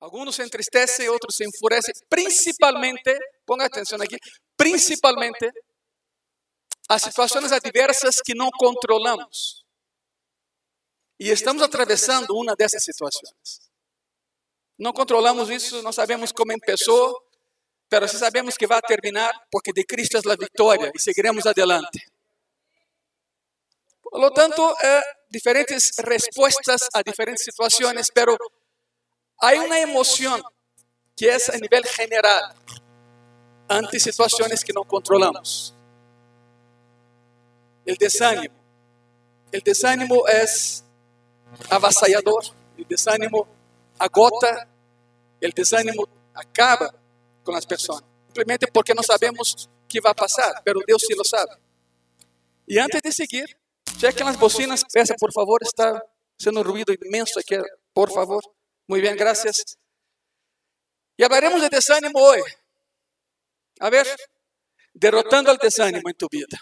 Algunos se entristecen, otros se enfurecen, principalmente, ponga atención aquí, principalmente a situações adversas que não controlamos. E estamos atravessando uma dessas situações. Não controlamos isso, não sabemos como começou, mas sabemos que vai terminar, porque de Cristo é a vitória e seguiremos adelante. Por lo tanto, eh, diferentes respostas a diferentes situações, pero há uma emoção que é a nível general ante situações que não controlamos. O desânimo. O desânimo é avassallador. O desânimo agota. O desânimo acaba com as pessoas. Simplesmente porque não sabemos o que vai passar, mas Deus sim lo sabe. E antes de seguir, Chequen las bocinas, esa por favor, está haciendo un ruido inmenso aquí, por favor. Muy bien, gracias. Y hablaremos de desánimo hoy. A ver, derrotando el desánimo en tu vida.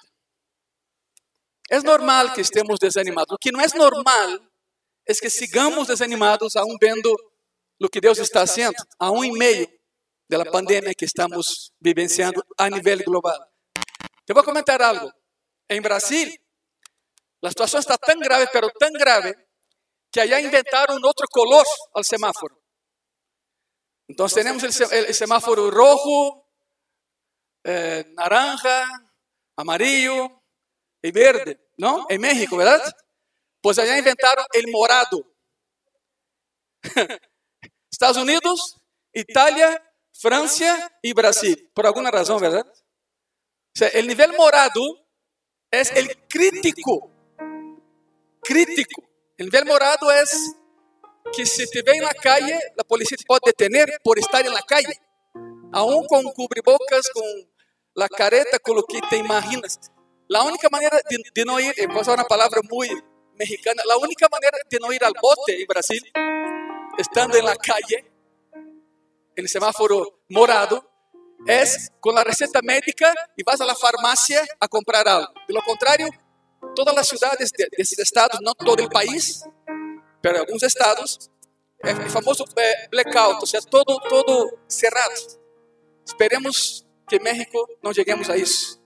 Es normal que estemos desanimados. Lo que no es normal es que sigamos desanimados aún viendo lo que Dios está haciendo, aún en medio de la pandemia que estamos vivenciando a nivel global. Te voy a comentar algo. En Brasil, a situação está tão grave, pero tão grave, que allá inventaram outro color ao semáforo. Então, temos o semáforo rojo, eh, naranja, amarillo e verde, não? Em México, verdade? Pois allá inventaram o morado. Estados Unidos, Itália, França e Brasil. Por alguma razão, verdade? O sea, el nivel morado é o crítico crítico. El nivel morado es que si te ve en la calle, la policía te puede detener por estar en la calle. Aún con cubrebocas, con la careta, con lo que te imaginas. La única manera de, no ir, voy a usar una palabra muy mexicana, la única manera de no ir al bote en Brasil, estando en la calle, en el semáforo morado, es con la receta médica y vas a la farmacia a comprar algo. De lo contrario, todas as cidades de, desses estados, não todo o país, mas alguns estados, é o famoso é, blackout, ou seja, todo, todo cerrado. Esperemos que México não cheguemos a isso,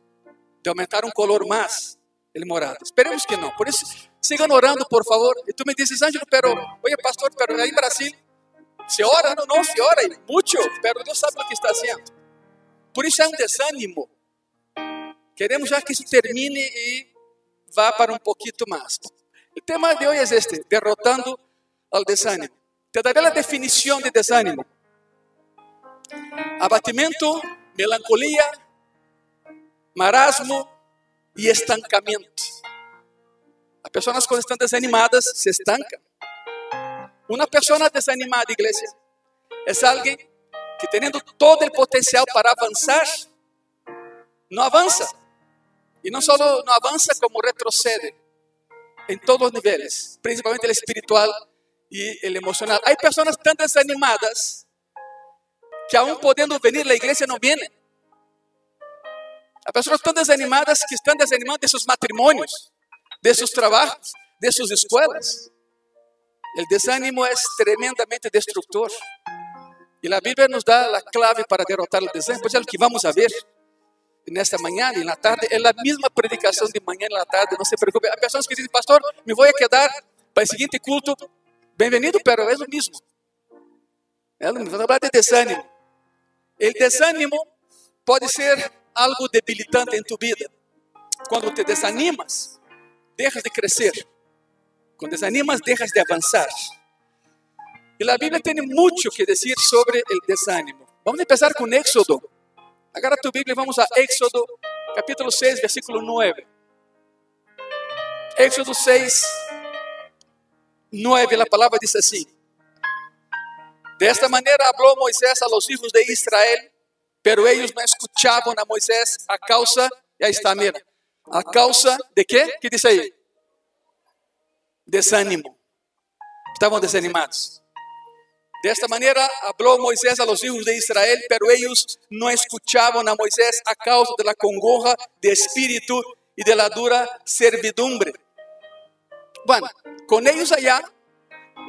de aumentar um color mais ele morado. Esperemos que não. Por isso, sigam orando, por favor. E tu me dizes, Ângelo, pero, oye, pastor, pero aí em Brasil, se ora, não, não, se ora, muito, pero Deus sabe o que está fazendo. Por isso é um desânimo. Queremos já que isso termine e vá para um pouquinho mais. O tema de hoje é este: derrotando al desánimo. Te daré a definição de desánimo: abatimento, melancolia, marasmo e estancamento. As pessoas quando estão desanimadas se estancam. Uma pessoa desanimada, igreja, é alguém que tendo todo o potencial para avançar, não avança. E não só não avança, como retrocede em todos os níveis, principalmente o espiritual e o emocional. Há pessoas tão desanimadas que aún podendo venir à igreja não vêm. Há pessoas tão desanimadas que estão desanimando de seus matrimônios, de seus trabalhos, de suas escolas. O desânimo é tremendamente destructor. E a Bíblia nos dá a clave para derrotar o desânimo, pois é o que vamos a ver nesta manhã e na tarde, é a mesma predicação de manhã e na tarde, não se preocupe. Há pessoas que dizem, pastor, me vou a quedar para o seguinte culto. Bem-vindo, pero é mesmo. É o mesmo. Vamos falar de desânimo. O desânimo pode ser algo debilitante em tu vida. Quando te desanimas, deixas de crescer. Quando desanimas, deixas de avançar. E a Bíblia tem muito que dizer sobre o desânimo. Vamos começar com Éxodo Agarra tu Bíblia e vamos a Éxodo, capítulo 6, versículo 9. Éxodo 6, 9, a palavra diz assim: De esta maneira falou Moisés a los hijos de Israel, pero ellos não escuchavam a Moisés a causa, e aí está, mira, a causa de quê? Que diz aí? Desânimo. Estavam desanimados. De esta manera habló Moisés a los hijos de Israel, pero ellos no escuchaban a Moisés a causa de la congoja de espíritu y de la dura servidumbre. Bueno, con ellos allá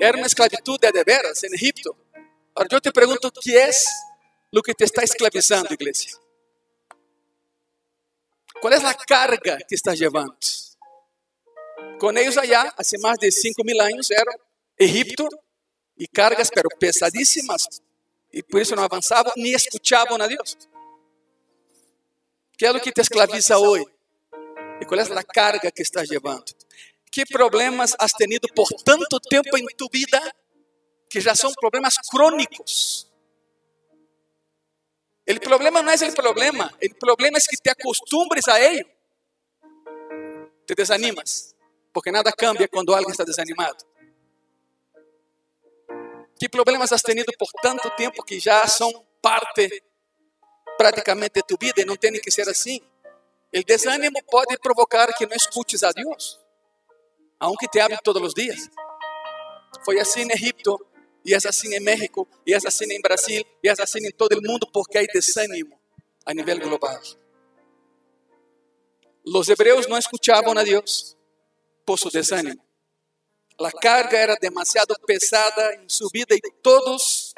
era una esclavitud de de veras en Egipto. Ahora yo te pregunto, ¿qué es lo que te está esclavizando, iglesia? ¿Cuál es la carga que estás llevando? Con ellos allá, hace más de cinco mil años, era Egipto y cargas, pero pesadísimas. Y por eso no avanzaban ni escuchaban a Dios. ¿Qué es lo que te esclaviza hoy? ¿Y cuál es la carga que estás llevando? ¿Qué problemas has tenido por tanto tiempo en tu vida que já são problemas crônicos. O problema não é o problema, o problema é que te acostumbres a ele. Te desanimas, porque nada cambia quando alguém está desanimado. Que problemas has tenido por tanto tempo que já são parte praticamente de tu vida e não tem que ser assim? O desânimo pode provocar que não escutes a Deus, aunque te hable todos os dias. Foi assim em Egipto, e é assim em México, e é assim em Brasil, e é assim em todo o mundo, porque há desânimo a nível global. Os hebreus não escutavam a Deus por seu desânimo. A carga era demasiado pesada em sua vida e todos,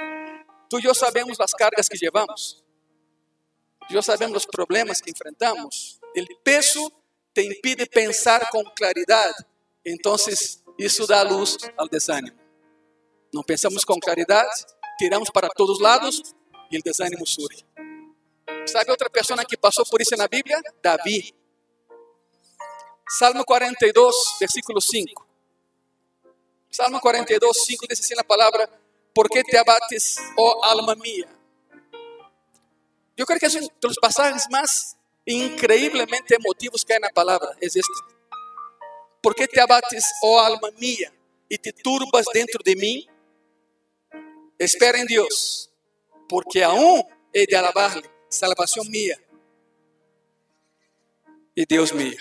tu e eu sabemos as cargas que levamos. Eu sabemos os problemas que enfrentamos. O peso te impide pensar com claridade. Então, isso dá luz ao desânimo. Não pensamos com claridade, tiramos para todos os lados e o desânimo surge. Sabe outra pessoa que passou por isso na Bíblia? Davi. Salmo 42, versículo 5. Salmo 42, 5 diz assim na palavra: Por que te abates, ó oh alma minha? Eu creio que é um dos passagens mais increíblemente emotivos que há na palavra. É este. Por que te abates, oh alma minha, e te turbas dentro de mim? Espera en Dios, porque aún he de alabarle, salvación mía y Dios mío.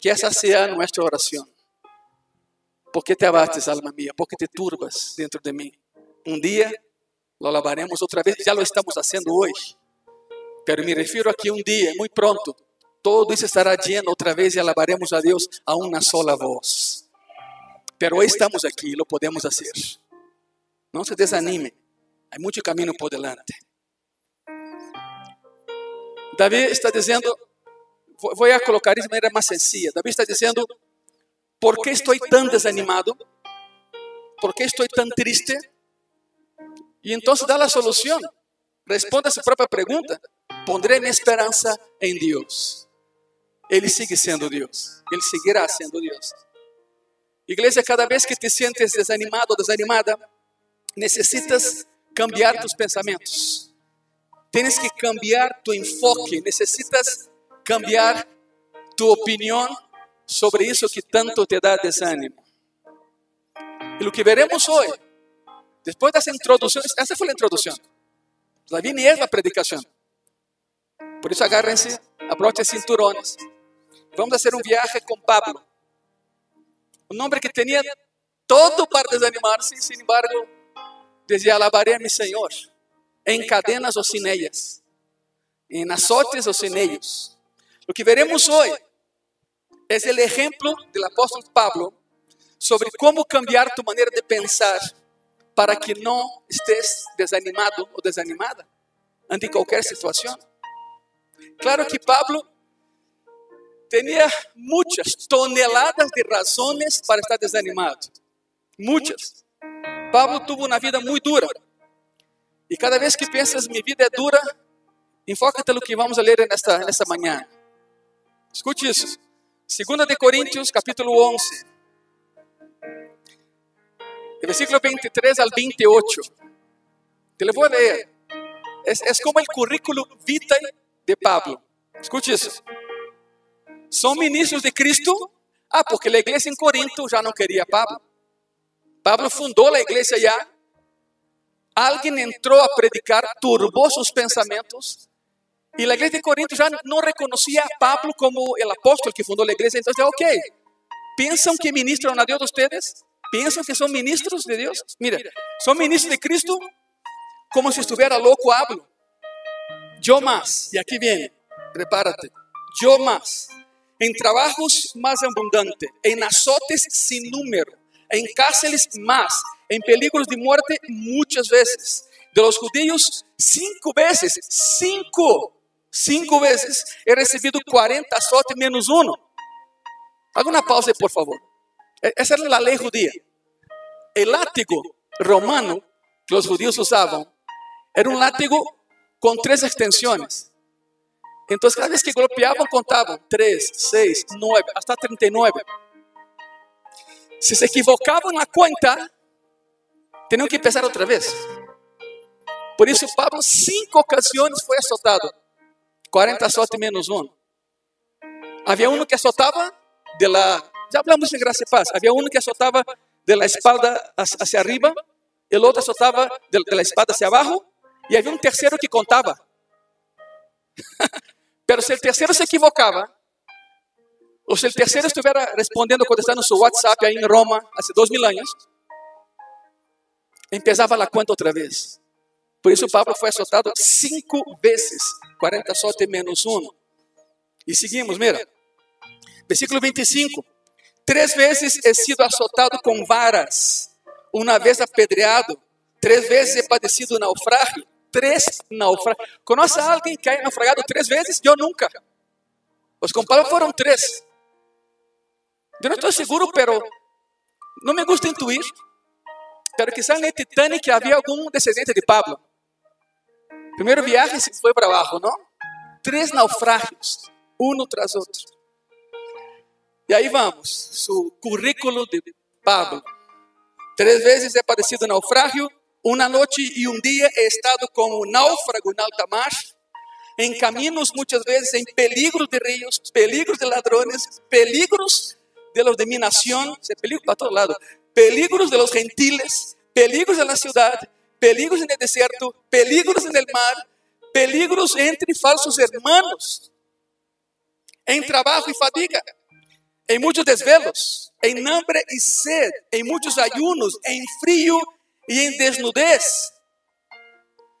Que esa sea nuestra oración. ¿Por qué te abates, alma mía? ¿Por qué te turbas dentro de mí? Un día lo alabaremos otra vez, ya lo estamos haciendo hoy. Pero me refiero aquí un día, muy pronto, todo eso estará lleno otra vez y alabaremos a Dios a una sola voz. Pero hoy estamos aquí y lo podemos hacer. Não se desanime. Há muito caminho por delante. Davi está dizendo, vou a colocar isso de maneira mais sencilla. Davi está dizendo, ¿por que estou tão desanimado? ¿Por que estou tão triste? E então dá a solução. Responda a sua própria pergunta. Pondré minha esperança em Deus. Ele sigue sendo Deus. Ele seguirá sendo Deus. Igreja, cada vez que te sientes desanimado ou desanimada, necesitas cambiar tus pensamentos. Tienes que cambiar tu enfoque, necesitas cambiar tu opinión sobre eso que tanto te da desánimo. Y lo que veremos hoy, después de esa introducción, esa fue la introducción. La viene es la predicación. Por eso agárrense, abrochen cinturones. Vamos a un viaje con Pablo. Un hombre que tenía todo para desanimarse, sin embargo, Dizia: Alabarei a mi Senhor em cadenas ou sin ellas, em azotes ou sin ellos. O que veremos hoje é o exemplo do apóstolo Pablo sobre como cambiar tu maneira de pensar para que não estés desanimado ou desanimada ante qualquer situação. Claro que Pablo tinha muitas toneladas de razões para estar desanimado. Muitas. Pablo tuvo uma vida muito dura. E cada vez que pensas, minha vida é dura, enfoca-te no que vamos ler nesta, nesta manhã. Escute isso. 2 de Coríntios, capítulo 11. Versículo 23 al 28. Te lo vou a ler. É, é como o currículo vitae de Pablo. Escute isso. São ministros de Cristo? Ah, porque a igreja em Corinto já não queria Pablo. Pablo fundou a igreja já. Alguém entrou a predicar, turbou seus pensamentos. E a igreja de Corinto já não reconhecia a Pablo como o apóstolo que fundou a igreja. Então, ok, pensam que ministram a Deus ustedes? Pensam que são ministros de Deus? Mira, são ministros de Cristo como se estivesse louco hablo. Yo más, e aqui vem, prepárate. Yo más, em trabalhos mais abundantes, em azotes sem número, em cárceles más, en peligros de muerte muchas veces. De los judíos, cinco veces, cinco, cinco veces he recibido 40 azotes menos uno. Haga una pausa por favor. E- Esa era la ley judía. El látigo romano que los judíos usaban era un látigo con tres extensiones. Entonces, cada vez que golpeaban, contaban 3, 6, 9, hasta 39. Si se equivocaban en la cuenta, tenían que empezar otra vez. Por isso, Pablo, cinco ocasiões foi azotado. 40 azotes menos um. Havia um que azotava de la. Já hablamos em graça e paz. Havia um que azotava de la espalda hacia arriba, e o outro azotava de, de la espalda hacia abaixo, e havia um terceiro que contava. Pero se o terceiro se equivocava, ou se o terceiro estivesse respondendo, contestando seu WhatsApp aí em Roma, há dois mil anos, empezava a conta outra vez. Por isso, Pablo foi azotado cinco vezes, 40 azotes menos um. E seguimos, mira. Versículo 25. Três vezes he sido azotado com varas, uma vez apedreado, três vezes he padecido naufrágio, três naufrágios. Conhece alguém que haya naufragado três vezes? Eu nunca. Os com Pablo foram três. Eu não estou seguro, pero não me gusta intuir. Pero quizás en el Titanic havia algum descendente de Pablo. Primeiro viagem se foi para abaixo, não? Três naufrágios, um tras outro. E aí vamos, su currículo de Pablo. Três vezes he padecido naufrágio, uma noite e um dia he estado como náufrago em alta mar, em caminhos muitas vezes em peligros de rios, peligros de ladrones, peligros de los de mi se peligro para todo lado, peligros de los gentiles, peligros en la ciudad, peligros en el desierto, peligros en el mar, peligros entre falsos hermanos, en trabajo y fatiga, en muchos desvelos, en hambre y sed, en muchos ayunos, en frío y en desnudez.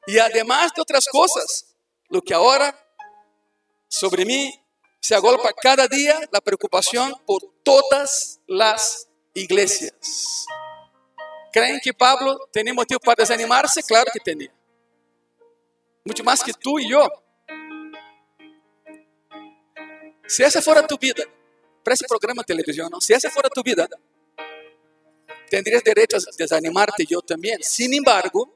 Y además de otras cosas, lo que ahora sobre mí se agolpa cada día la preocupación por todas las iglesias. ¿Creen que Pablo tenía motivo para desanimarse? Claro que tenía. Mucho más que tú y yo. Si esa fuera tu vida, para ese programa de televisión, ¿no? si esa fuera tu vida, tendrías derecho a desanimarte yo también. Sin embargo,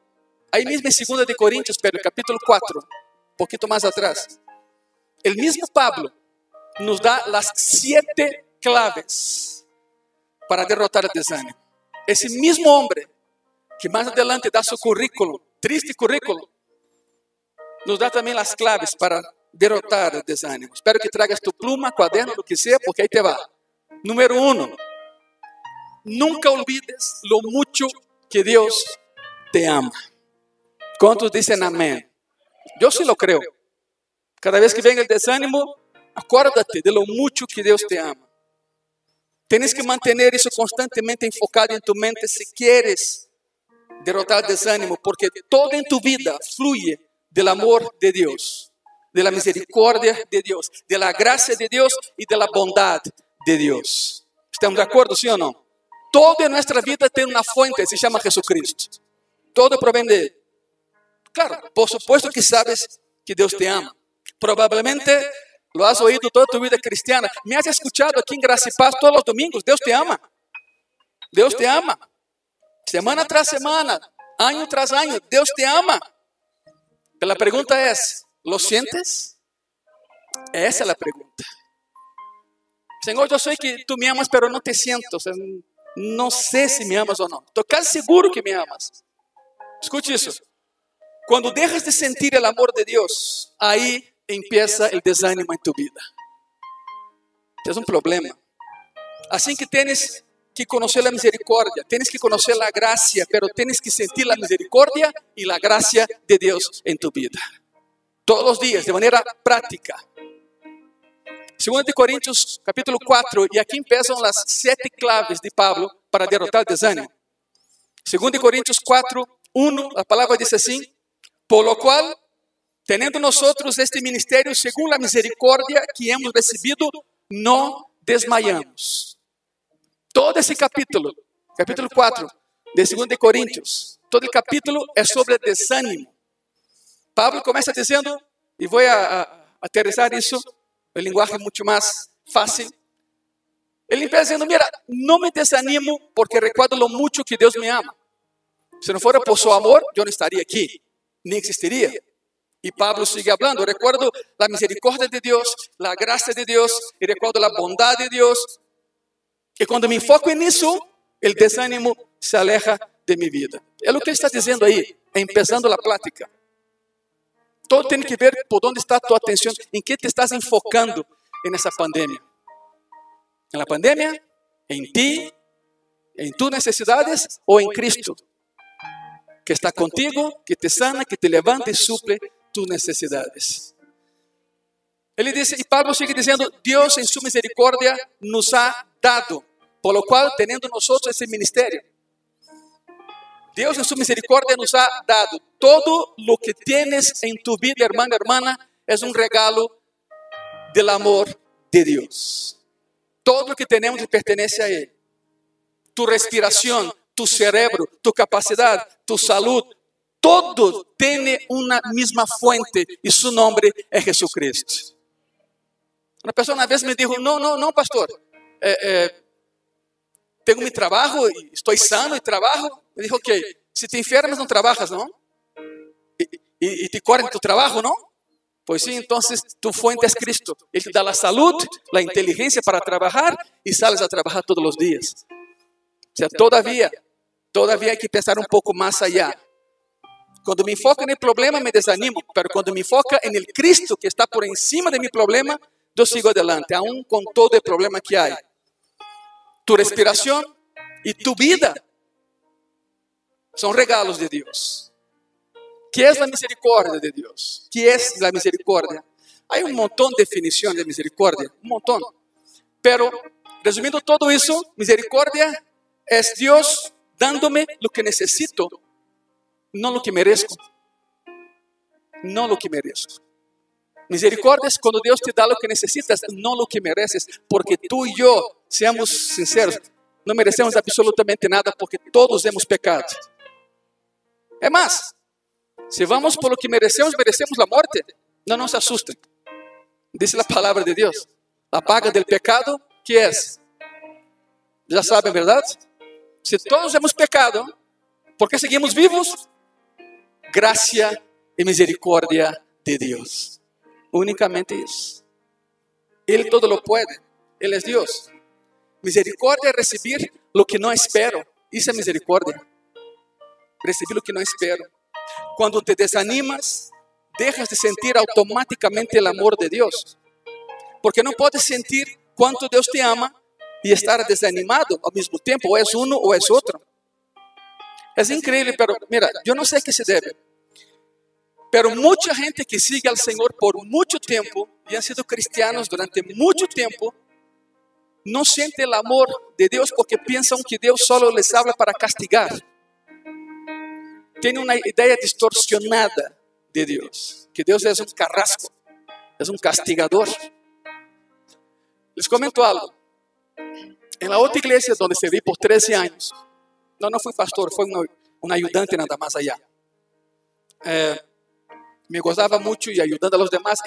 ahí mismo en 2 de Corintios, pero capítulo 4, un poquito más atrás, el mismo Pablo nos da las siete claves para derrotar el desánimo. Ese mismo hombre que más adelante da su currículo, triste currículo, nos da también las claves para derrotar el desánimo. Espero que traigas tu pluma, cuaderno, lo que sea, porque ahí te va. Número uno, nunca olvides lo mucho que Dios te ama. ¿Cuántos dicen amén? Yo sí lo creo. Cada vez que venga el desánimo, acuérdate de lo mucho que Dios te ama. Tienes que mantener eso constantemente enfocado en tu mente si quieres derrotar desánimo, porque todo en tu vida fluye del amor de Dios, de la misericordia de Dios, de la gracia de Dios y de la bondad de Dios. ¿Estamos de acuerdo, sí o no? Todo en nuestra vida tiene una fuente, se llama Jesucristo. Todo proviene de Él. Claro, por supuesto que sabes que Dios te ama. Probablemente lo has oído toda tu vida cristiana. Me has escuchado aquí en Gracia y Paz todos los domingos. Dios te ama. Dios te ama. Semana tras semana, año tras año, Dios te ama. Pero la pregunta es, ¿lo sientes? Esa es la pregunta. Señor, yo sé que tú me amas, pero no te siento. No sé si me amas o no. Estoy seguro que me amas. Escuche eso. Cuando dejas de sentir el amor de Dios, ahí empieza el desánimo en tu vida. Es un problema. Así que tienes que conocer la misericordia, tienes que conocer la gracia, pero tienes que sentir la misericordia y la gracia de Dios en tu vida. Todos los días, de manera práctica. Segundo de Corintios, capítulo 4, y aquí empiezan las siete claves de Pablo para derrotar el desánimo. Segundo de Corintios 4, 1, la palabra dice así, por lo cual, teniendo nosotros este ministerio según la misericordia que hemos recibido, no desmayamos. Todo ese capítulo, capítulo 4, de 2 de Coríntios. Todo o capítulo é sobre desânimo. Pablo começa dizendo, e vou a, a, aterrizar isso, em linguagem muito mais fácil. Ele empieza dizendo, mira, não me desanimo porque recuerdo lo mucho que Deus me ama. Se não fora por seu amor, eu não estaria aqui, nem existiria. E Pablo sigue hablando, recuerdo a misericórdia de Deus, a graça de Deus, e recuerdo a bondade de Deus. E quando me enfoco nisso, o desânimo se aleja de minha vida. É o que está dizendo aí, empezando a plática. Todo tem que ver por onde está a tua atenção, em que te estás enfocando nessa pandemia. Na pandemia, em ti, em tus necessidades ou em Cristo, que está contigo, que te sana, que te levanta e suple tus necessidades. Ele diz, e Pablo sigue dizendo: Deus, em sua misericórdia, nos ha dado, por lo qual, tendo nós esse ministério, Deus, em sua misericórdia, nos ha dado todo lo que tienes em tu vida, hermana, hermana, é um regalo del amor de Deus. Todo lo que temos pertence a Ele. Tu respiração, tu cerebro, tu capacidade, tu saúde, todo tem uma mesma fonte e seu nome é Jesucristo. Uma pessoa uma vez me disse: Não, não, não, pastor. É, é, tenho meu trabalho, estou sano e trabalho. Eu disse: Ok, se te enfermas, não trabalhas, não? E, e, e te correm tu trabalho, não? Pois sim, então tu fonte é Cristo. Ele te dá a saúde, a inteligência para trabalhar e sales a trabalhar todos os dias. O sea, todavia, todavia hay que pensar um pouco mais allá. Quando me enfoco no problema, me desanimo, mas quando me enfoca em Cristo que está por encima de meu problema, eu sigo adelante, aún com todo o problema que há. Tu respiração e tu vida são regalos de Deus. Que é a misericórdia de Deus? Que é a misericórdia? Há um montão de definições de misericórdia, um montão. Pero, resumindo todo isso, misericórdia é Deus dándome o que necessito no lo que merezco. No lo que merezco. Misericordia es cuando Dios te da lo que necesitas, no lo que mereces, porque tú y yo, seamos sinceros, no merecemos absolutamente nada porque todos hemos pecado. É mais, se vamos por lo que merecemos, merecemos a morte. Não nos assustem. Diz a palavra de Deus: a paga del pecado, que é? Já sabem, verdade? Se todos hemos pecado, ¿por que seguimos vivos? Gracia e misericórdia de Deus. Unicamente isso. Ele todo lo puede. Ele é Deus. Misericórdia é receber lo que não espero. Isso é misericórdia. Receber o que não espero. Quando te desanimas, dejas de sentir automaticamente o amor de Deus. Porque não podes sentir quanto Deus te ama e estar desanimado ao mesmo tempo. Ou és um ou és outro. É incrível, pero mira, eu não sei a que se deve. Pero muita gente que sigue ao Senhor por muito tempo e han sido cristianos durante muito tempo não sente o amor de Deus porque pensam que Deus solo les habla para castigar. Tem uma ideia distorcionada de Deus, que Deus é um carrasco, é um castigador. Les comento algo. Em la outra igreja onde servi por 13 anos, não, não fui pastor, foi um, um ajudante nada mais allá. É, me gozava muito e ajudando a los demás.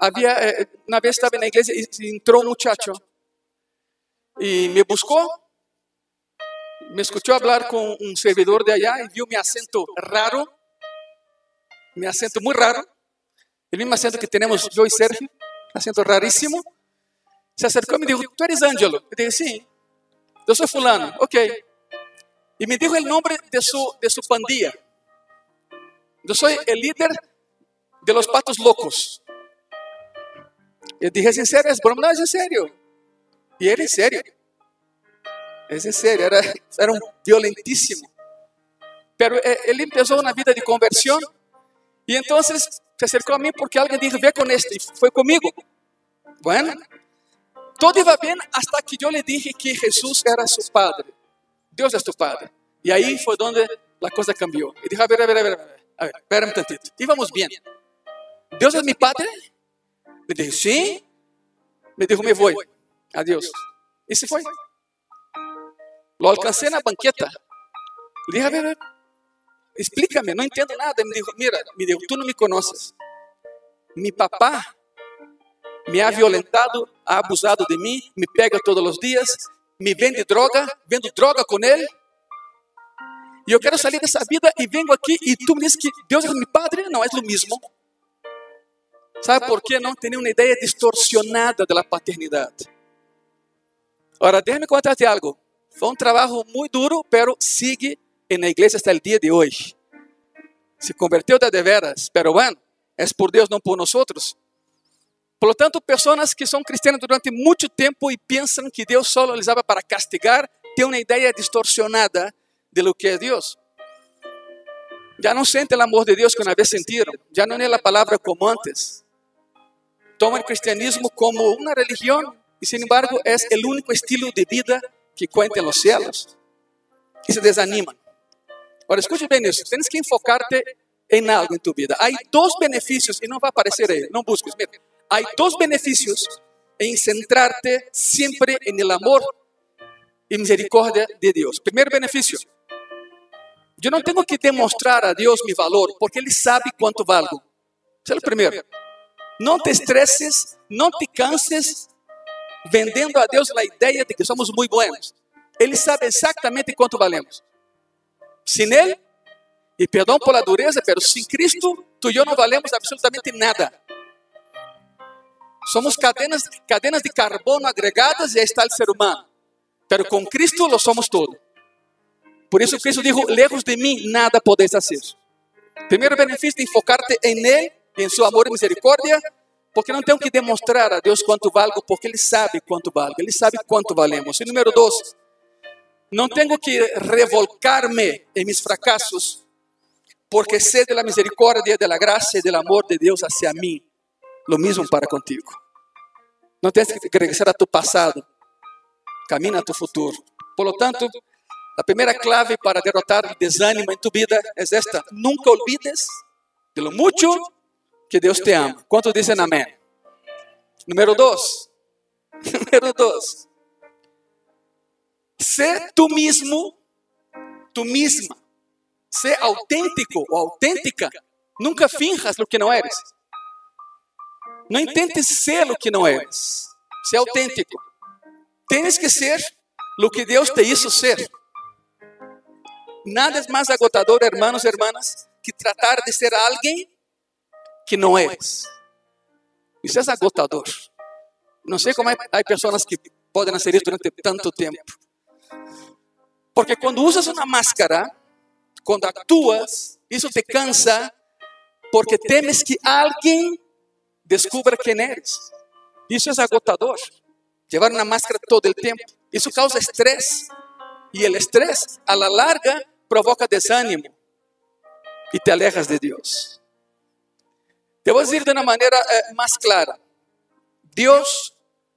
Havia, eh, uma vez estava na igreja e entrou um muchacho e me buscou, me escutou falar com um servidor de allá e viu meu acento raro, meu acento muito raro, o mesmo acento que temos eu e Sérgio, acento raríssimo. Se acercou e me disse: Tu eres Ângelo? Eu disse: Sim, eu sou Fulano, ok. E me disse o nome de sua de su pandilla. Eu sou o líder de los patos locos. Eu dije, ¿es en serio? ¿Es broma? En serio. Y era en serio. Es en serio, era, era um violentíssimo. Pero ele empezou uma vida de conversão e então se acercou a mim porque alguém disse, ve com este, e foi comigo. Bueno, todo iba bem hasta que eu lhe dije que Jesus era seu padre. Deus é seu padre. E aí foi onde a coisa cambiou. E dije, a ver, a ver, a ver, a ver, a ver, espera um tantito. Íbamos bem. Deus é meu padre? Me disse, sim. Me dijo, me vou. Adeus. E se foi. Lo alcancé na banqueta. Le dije, a ver, explícame, no entiendo nada. Me dijo, mira, me dijo, tú no me conoces. Mi papá me ha violentado, ha abusado de mí, me pega todos los días, me vende droga, vendo droga con él. E eu quero sair dessa vida e vengo aqui e tu me diz que Deus é meu Padre? Não, é o mesmo. Sabe por quê? Não tem uma ideia distorcionada da paternidade. Ora, déjame contarte algo. Foi um trabalho muito duro, pero sigue na igreja até o dia de hoje. Se converteu de, de veras, pero bueno, é por Deus, não por nós outros. Por lo tanto, pessoas que são cristianas durante muito tempo e pensam que Deus só usava para castigar, têm uma ideia distorcionada de lo que é Deus. Já não sentem o amor de Deus que uma vez sentiram, já não é a palavra como antes. Tomam o cristianismo como uma religião e, sin embargo, é o único estilo de vida que em los cielos. E se desanimam. Agora, escute bem isso. Tens que enfocarte em algo em tu vida. Há dois benefícios, e não vai aparecer aí, não busques. Mira, há dois benefícios em centrarte sempre no amor e misericórdia de Deus. Primeiro benefício. Eu não tenho que demonstrar a Deus meu valor, porque Ele sabe quanto valgo. Esse é o primeiro. Não te estresses, não te canses vendendo a Deus a ideia de que somos muito bons. Ele sabe exatamente quanto valemos. Sem Ele, e perdão por la dureza, pero sem Cristo, tu e eu não valemos absolutamente nada. Somos cadenas, cadenas de carbono agregadas e aí está o ser humano. Pero com Cristo lo somos todo. Por isso Cristo dijo, lejos de mim nada podéis fazer. Primeiro benefício de enfocarte em Ele, em seu amor e misericórdia, porque não tenho que demonstrar a Deus quanto valgo, porque Ele sabe quanto valgo, Ele sabe quanto valemos. E número dois, não tenho que revolcar-me em meus fracassos, porque sei da misericórdia, da graça e do amor de Deus hacia mim. Lo mesmo para contigo. Não tens que regresar a tu passado. Camina a tu futuro. Por lo tanto, a primeira clave para derrotar o desânimo em tu vida é esta: nunca olvides de lo mucho que Deus te ama. Quantos dizem amém? Número dois. Número dois. Ser tu mesmo, tu mesma. Ser autêntico ou autêntica. Nunca finjas o que não eres. Não intentes ser o que não és. Ser autêntico. Tens que ser o que Deus te hizo ser. Nada é mais agotador, hermanos e hermanas, que tratar de ser alguém que não és. Isso é agotador. Não sei como há pessoas que podem fazer isso durante tanto tempo. Porque quando usas uma máscara, quando actuas, isso te cansa, porque temes que alguém descubra quem eres. Isso é agotador. Levar uma máscara todo o tempo. Isso causa estresse. E o estresse, a la larga, provoca desânimo. E te alejas de Deus. Te vou dizer de uma maneira eh, mais clara. Deus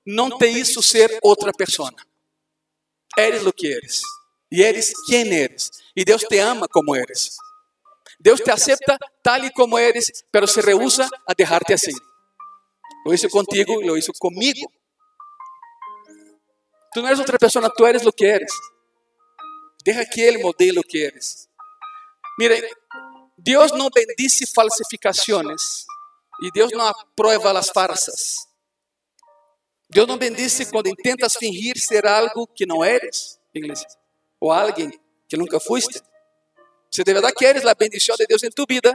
não te hizo ser outra pessoa. Eres o que eres. E eres quem eres. E Deus te ama como eres. Deus te acepta tal e como eres, pero se rehúsa a deixar-te assim. Lo hizo contigo y lo hizo conmigo. Tú no eres otra persona, tú eres lo que eres. Deja que Él modele lo que eres. Mire, Dios no bendice falsificaciones y Dios no aprueba las farsas. Dios no bendice cuando intentas fingir ser algo que no eres, iglesia, o alguien que nunca fuiste. Si de verdad quieres la bendición de Dios en tu vida,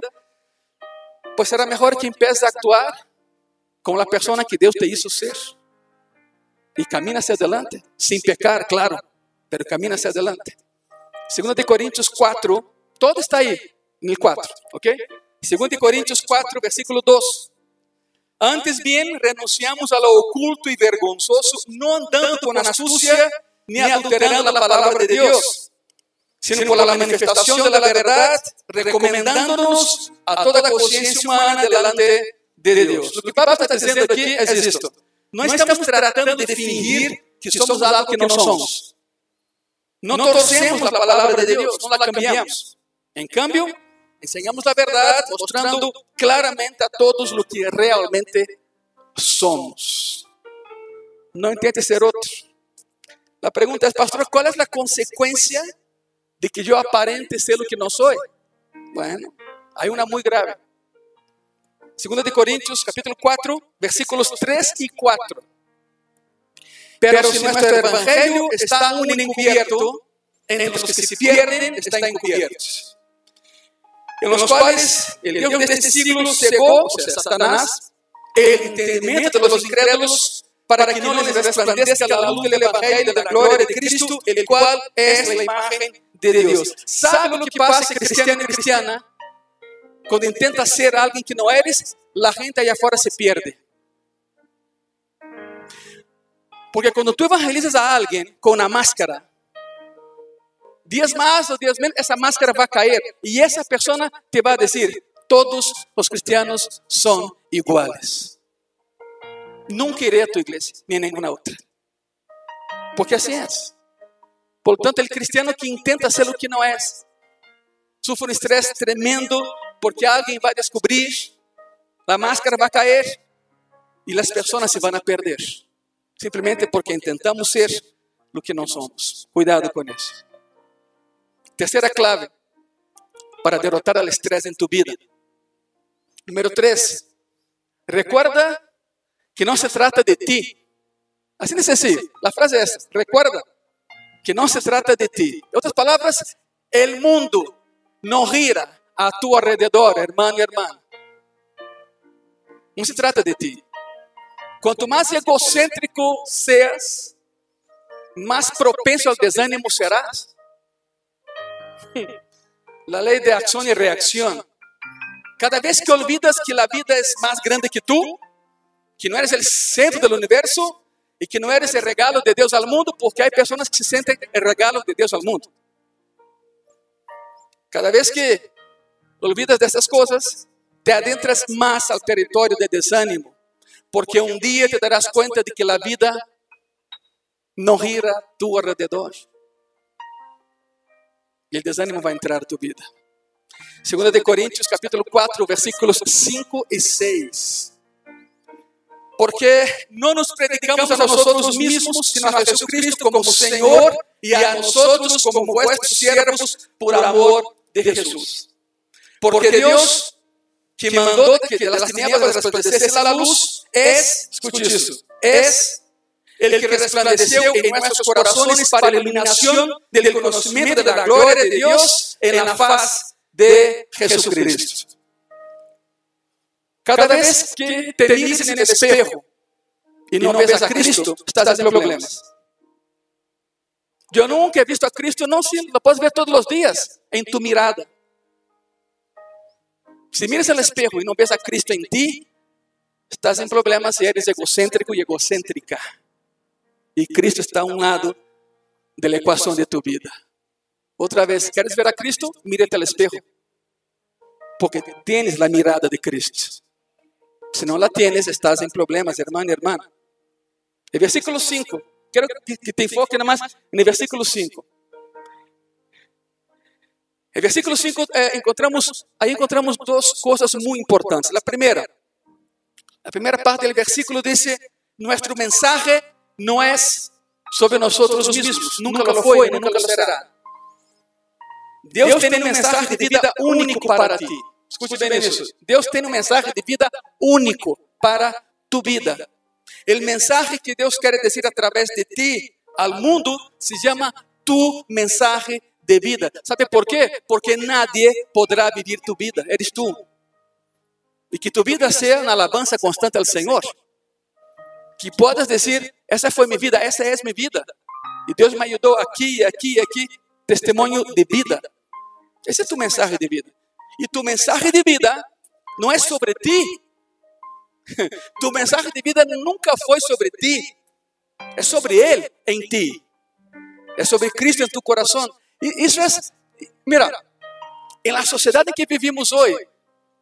pues será mejor que empieces a actuar com a pessoa que Deus te hizo ser. E camina hacia adelante, sem pecar, claro, pero camina hacia adelante. 2 de Coríntios 4, todo está aí, no 4, ok? 2 de Coríntios 4, versículo 2. Antes bien, renunciamos a lo oculto y vergonzoso, no andando con astucia ni adulterando la palabra de Dios, sino por la manifestación de la verdad, recomendándonos a toda conciencia humana delante de Deus. O que Pablo está dizendo aqui é isto. Não estamos tratando de fingir que somos algo que não somos. Não torcemos a palavra de Deus, não la cambiamos. Em cambio, ensinamos a verdade, mostrando claramente a todos o que realmente somos. Não intente ser outro. A pergunta é, pastor, qual é a consequência de que yo aparente ser lo que no soy. Bueno, hay una muy grave. Segunda de Corintios, capítulo 4, versículos 3 y 4. Pero si nuestro evangelio está aún encubierto, entre los que se pierden están encubiertos. En los cuales el Dios de este siglo cegó, o sea, Satanás, el entendimiento de los incrédulos para que no les resplandezca la luz del Evangelio de la gloria de Cristo, el cual es la imagen de Dios. ¿Sabe lo que pasa, cristiano y cristiana? Cuando intentas ser alguien que no eres, la gente allá afuera se pierde. Porque cuando tú evangelizas a alguien con una máscara, días más o días menos, esa máscara va a caer y esa persona te va a decir, todos los cristianos son iguales. Nunca iré a tu iglesia ni a ninguna otra. Porque así es. Por lo tanto, el cristiano que intenta ser lo que no es, sufre un estrés tremendo porque alguien va a descubrir, la máscara va a caer y las personas se van a perder. Simplemente porque intentamos ser lo que no somos. Cuidado con eso. Tercera clave para derrotar al estrés en tu vida. Número tres, recuerda que no se trata de ti. Así de sencillo. La frase es, recuerda que no se trata de ti. En otras palabras, el mundo no gira a tu alrededor, hermano y hermana. No se trata de ti. Cuanto más egocéntrico seas, más propenso al desánimo serás. La ley de acción y reacción. Cada vez que olvidas que la vida es más grande que tú, que no eres el centro del universo y que no eres el regalo de Dios al mundo, porque hay personas que se sienten el regalo de Dios al mundo. Cada vez que olvidas de estas cosas, te adentras más al territorio de desánimo, porque un día te darás cuenta de que la vida no gira a tu alrededor. Y el desánimo va a entrar a tu vida. Segunda de Corintios capítulo 4, versículos 5 y 6. Porque no nos predicamos a nosotros mismos, sino a Jesucristo como Señor y a nosotros como vuestros siervos por amor de Jesús. Porque Dios, que mandó que las tinieblas resplandeciese la luz, es, escuche eso, es el que resplandeció en nuestros corazones para la iluminación del conocimiento de la gloria de Dios en la faz de Jesucristo. Cada vez que te miras en el espejo y no ves a Cristo, estás en problemas. Yo nunca he visto a Cristo, no, sí, lo puedes ver todos los días en tu mirada. Si miras al espejo y no ves a Cristo en ti, estás en problemas y eres egocéntrico y egocéntrica. Y Cristo está a un lado de la ecuación de tu vida. Otra vez, ¿quieres ver a Cristo? Mírate al espejo. Porque tienes la mirada de Cristo. Si no la tienes, estás en problemas, hermano y hermana. El versículo 5. Quiero que te enfoques nada más en el versículo 5. El versículo 5 eh, encontramos, ahí encontramos dos cosas muy importantes. La primera, la primera parte del versículo dice, nuestro mensaje no es sobre nosotros mismos, nunca lo fue, nunca lo será. Dios tiene un mensaje de vida único para ti. Escute bien eso. Dios tiene un mensaje de vida único para tu vida. El mensaje que Dios quiere decir a través de ti al mundo se llama tu mensaje de vida. ¿Sabe por qué? Porque nadie podrá vivir tu vida, eres tú. Y que tu vida sea una alabanza constante al Señor. Que puedas decir, esa fue mi vida, esa es mi vida. Y Dios me ayudó aquí, aquí, aquí. Testimonio de vida. Ese es tu mensaje de vida. Y tu mensaje de vida no es sobre ti. Tu mensaje de vida nunca fue sobre ti. Es sobre Él en ti. Es sobre Cristo en tu corazón. Eso es, mira, en la sociedad en que vivimos hoy,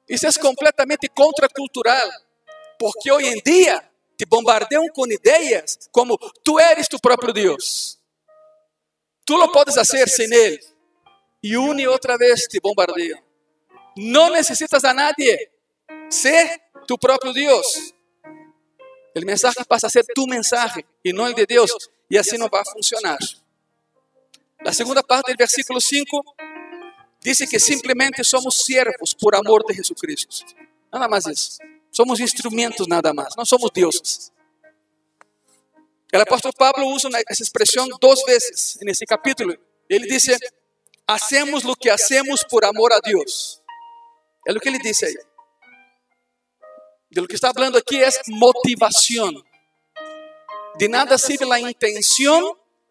eso es completamente contracultural. Porque hoy en día te bombardean con ideas como tú eres tu propio Dios. Tú lo puedes hacer sin Él. Y una y otra vez te bombardean. No necesitas a nadie. Sé tu propio Dios. El mensaje pasa a ser tu mensaje y no el de Dios. Y así no va a funcionar. La segunda parte del versículo 5 dice que simplemente somos siervos por amor de Jesucristo. Nada más eso. Somos instrumentos nada más, no somos dioses. El apóstol Pablo usa esa expresión dos veces en ese capítulo. Él dice, hacemos lo que hacemos por amor a Dios. Es lo que ele dice ahí. De lo que está hablando aquí es motivación. De nada sirve la intención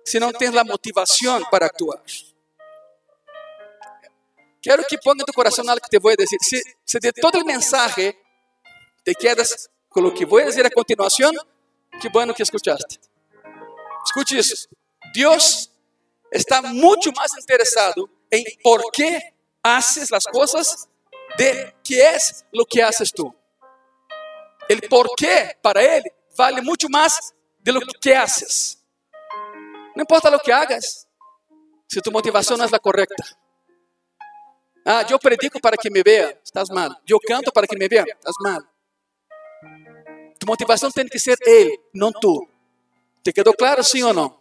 si no tienes la motivación para actuar. Quiero que ponga en tu corazón algo que te voy a decir. Si, si de todo el mensaje te quedas con lo que voy a decir a continuación, qué bueno que escuchaste. Escuche eso. Dios está mucho más interesado en por qué haces las cosas de qué es lo que haces tú. El por qué para Él vale mucho más de lo que haces. No importa lo que hagas, si tu motivación no es la correcta. Ah, yo predico para que me vea, estás mal. Yo canto para que me vea, estás mal. Tu motivação tem que ser Ele, não tu. ¿Te quedou claro, sim ou não?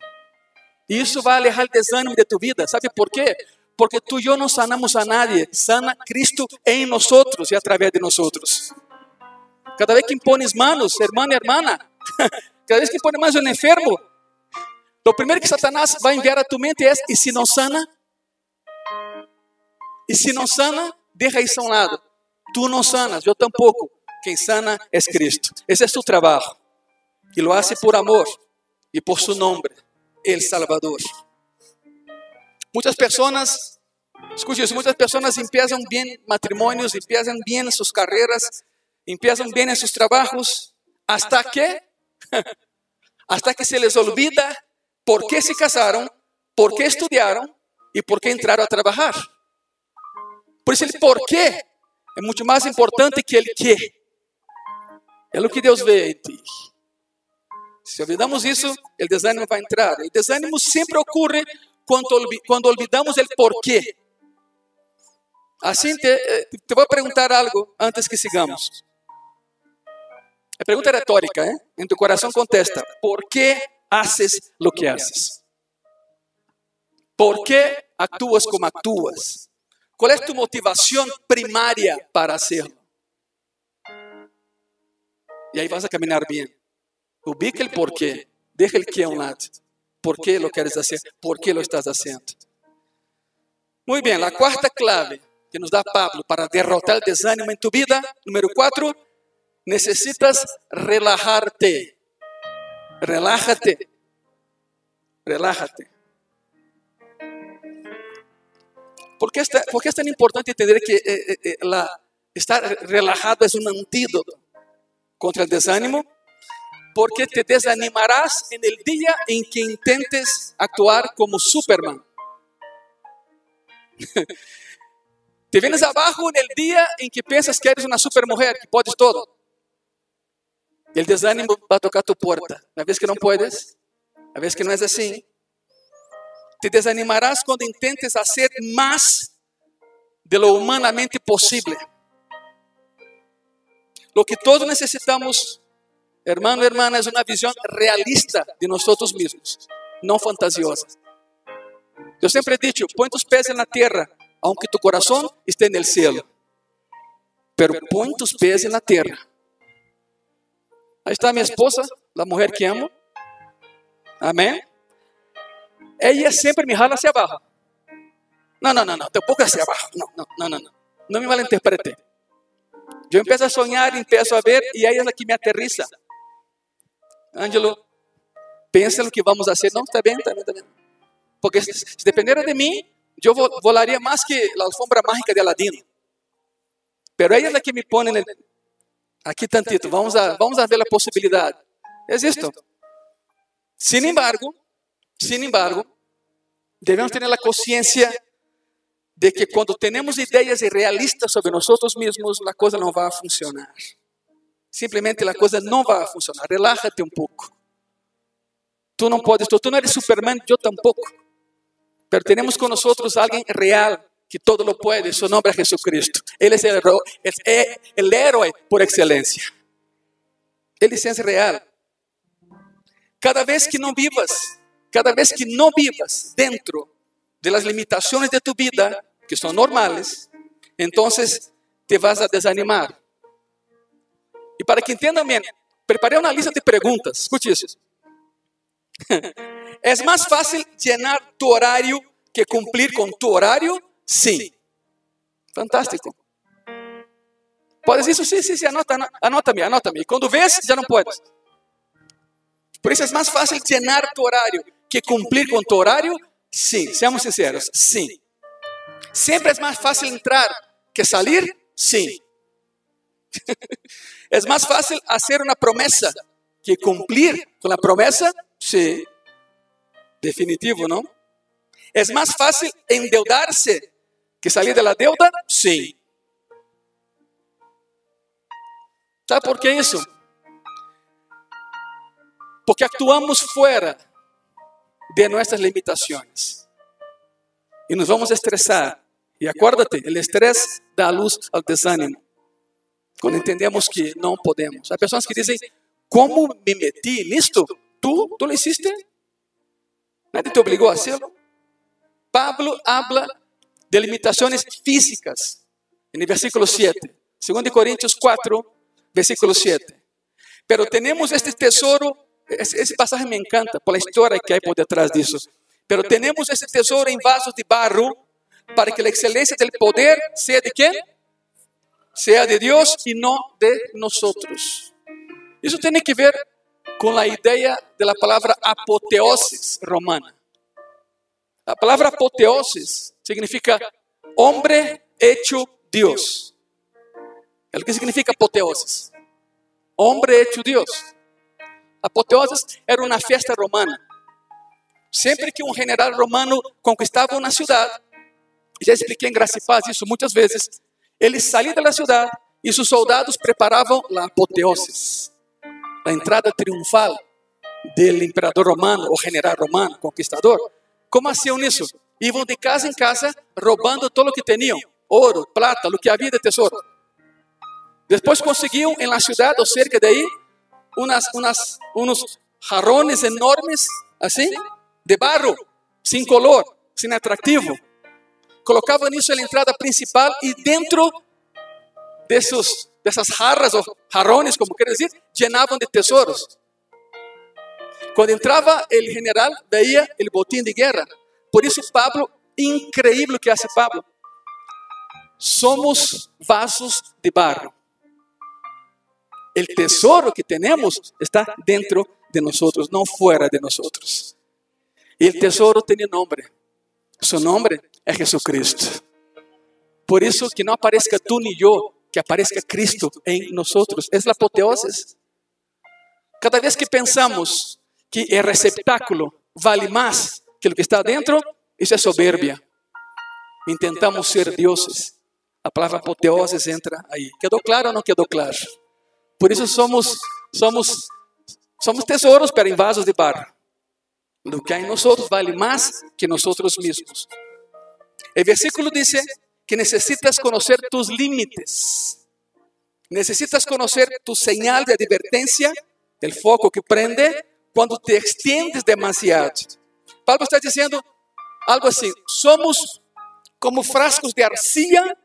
Isso vai alejar o desânimo de tu vida. ¿Sabe por quê? Porque tu e eu não sanamos a nadie. Sana Cristo em nós e através de nós. Cada vez que impones manos, hermano e hermana, cada vez que impones manos um enfermo, o primeiro que Satanás vai enviar a tu mente é: e se não sana? E se não sana, deixa isso a um lado. Tu não sanas, eu tampouco. Quem sana é Cristo. Esse é seu trabalho. E lo hace por amor e por su nome, El Salvador. Muitas pessoas, escute isso, muitas pessoas empiezam bem matrimônios, empiezam bem suas carreiras, empiezam bem em seus trabalhos, hasta que, hasta que se les olvida por que se casaram, por que estudaram e por que entraram a trabalhar. Por isso, ele por quê é muito mais importante que ele que. É o que Deus vê em ti. Se olvidamos isso, o desânimo vai entrar. O desânimo sempre ocorre quando, quando olvidamos o porquê. Assim, te, te vou perguntar algo antes que sigamos. A pergunta é retórica, ¿eh? Em tu coração contesta: ¿Por que haces lo que haces? ¿Por que actúas como actúas? ¿Cuál es tu motivación primaria para hacerlo? Y ahí vas a caminar bien. Ubica el por qué. Deja el qué a un lado. ¿Por qué lo quieres hacer? ¿Por qué lo estás haciendo? Muy bien, la cuarta clave que nos da Pablo para derrotar el desánimo en tu vida, número cuatro, necesitas relajarte. Relájate. Relájate. ¿Por qué, está, ¿Por qué es tan importante entender que eh, eh, eh, la, estar relajado es un antídoto contra el desánimo? Porque te desanimarás en el día en que intentes actuar como Superman. te vienes abajo en el día en que piensas que eres una supermujer, que puedes todo. El desánimo va a tocar tu puerta. A vez que no puedes, a vez que no es así, te desanimarás cuando intentes hacer más de lo humanamente posible. Lo que todos necesitamos, hermano, hermana, es una visión realista de nosotros mismos, no fantasiosa. Yo siempre he dicho, pon tus pies en la tierra, aunque tu esté en el cielo. Pero pon tus pies en la tierra. Ahí está mi esposa, la mujer que amo. Amén. ella sempre me jala hacia abajo. No, no, no, no, tampoco hacia abajo. No, no, no, no, no. No me malinterprete. Yo empiezo a soñar, empiezo a ver y ella es la que me aterriza. Ângelo, pensa no que vamos a hacer. Não, está bem, está bem, está bem. Porque se, se dependera de mim, eu volaria mais que a alfombra mágica de Aladino. Pero ella es la que me pone el, aqui tantito, vamos a, vamos a ver a possibilidade. Isto. Sin embargo, sin embargo, debemos tener la conciencia de que cuando tenemos ideas irrealistas sobre nosotros mismos, la cosa no va a funcionar. Simplemente la cosa no va a funcionar. Relájate un poco. Tú no puedes, tú no eres Superman, yo tampoco. Pero tenemos con nosotros a alguien real que todo lo puede, su nombre es Jesucristo. Él es el, el héroe por excelencia. Él es real. Cada vez que no vivas cada vez que não vivas dentro de las limitaciones de tu vida, que son normales, entonces te vas a desanimar. Y para que entiendan bien, preparé una lista de preguntas. Escuche eso. ¿Es más fácil llenar tu horario que cumplir con tu horario? Sí. Fantástico. Puedes decir, sí, sí, sí, anota, anótame. Y cuando ves, ya no puedes. Por eso es más fácil llenar tu horario que cumplir con tu horario. Sí, seamos sinceros, sí. Siempre es más fácil entrar que salir, sí. es más fácil hacer una promesa que cumplir con la promesa, sí. Definitivo, ¿no? Es más fácil endeudarse que salir de la deuda, sí. ¿Sabe por qué eso? Porque actuamos fuera de nuestras limitaciones. Y nos vamos a estresar. Y acuérdate, el estrés da luz al desánimo. Cuando entendemos que no podemos. Hay personas que dicen, ¿cómo me metí en esto? ¿Tú? ¿Tú lo hiciste? Nadie te obligó a hacerlo. Pablo habla de limitaciones físicas en el versículo 7. 2 Corintios 4, versículo 7. Pero tenemos este tesoro, ese pasaje me encanta por la historia que hay por detrás de eso. Pero tenemos este tesoro en vasos de barro para que la excelencia del poder sea de quién? Sea de Dios y no de nosotros. Eso tiene que ver con la idea de la palabra apoteosis romana. La palabra apoteosis significa hombre hecho Dios. É o que significa apoteosis. Hombre hecho Deus. Apoteosis era uma festa romana. Sempre que um general romano conquistava uma cidade, já expliquei em Graça e Paz isso muitas vezes, ele saía da cidade e seus soldados preparavam a apoteosis, a entrada triunfal do imperador romano ou general romano, conquistador. Como faziam isso? Iam de casa em casa roubando todo o que tinham: ouro, prata, o que havia de tesouro. Depois conseguiu em la ciudad ou cerca de aí unas, unos jarrones enormes, assim, de barro, sem color, sem atrativo. Colocavam isso na entrada principal e dentro desses, dessas jarras ou jarrones, como quer dizer, llenavam de tesouros. Quando entrava o general, veia o botim de guerra. Por isso, Pablo, increíble o que hace Pablo. Somos vasos de barro. El tesoro que tenemos está dentro de nosotros, no fuera de nosotros. Y el tesoro tiene nombre. Su nombre es Jesucristo. Por eso que no aparezca tú ni yo, que aparezca Cristo en nosotros. Es la apoteosis. Cada vez que pensamos que el receptáculo vale más que lo que está dentro, eso es soberbia. Intentamos ser dioses. La palabra apoteosis entra ahí. ¿Quedó claro o no quedó claro? Por isso somos, somos, somos tesouros para em vasos de barro. Lo que há em nós vale mais que nós mesmos. O versículo diz que necessitas conhecer tus límites. Necessitas conhecer tu señal de advertência, el foco que prende quando te extiendes demasiado. Pablo está dizendo algo assim: somos como frascos de arcilla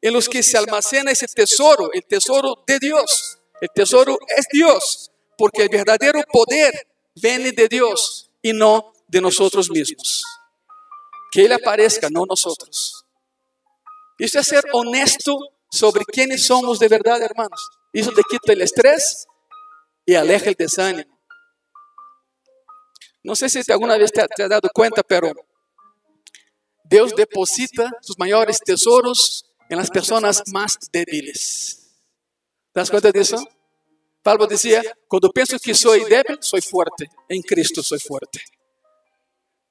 en los que se almacena ese tesoro, el tesoro de Dios. El tesoro es Dios, porque el verdadero poder viene de Dios y no de nosotros mismos. Que Él aparezca, no nosotros. Eso es ser honesto sobre quiénes somos de verdad, hermanos. Eso te quita el estrés y aleja el desánimo. No sé si alguna vez te, te has dado cuenta, pero Dios deposita sus mayores tesoros en las personas más débiles. ¿Te das cuenta de eso? Pablo decía, cuando pienso que soy débil, soy fuerte. En Cristo soy fuerte.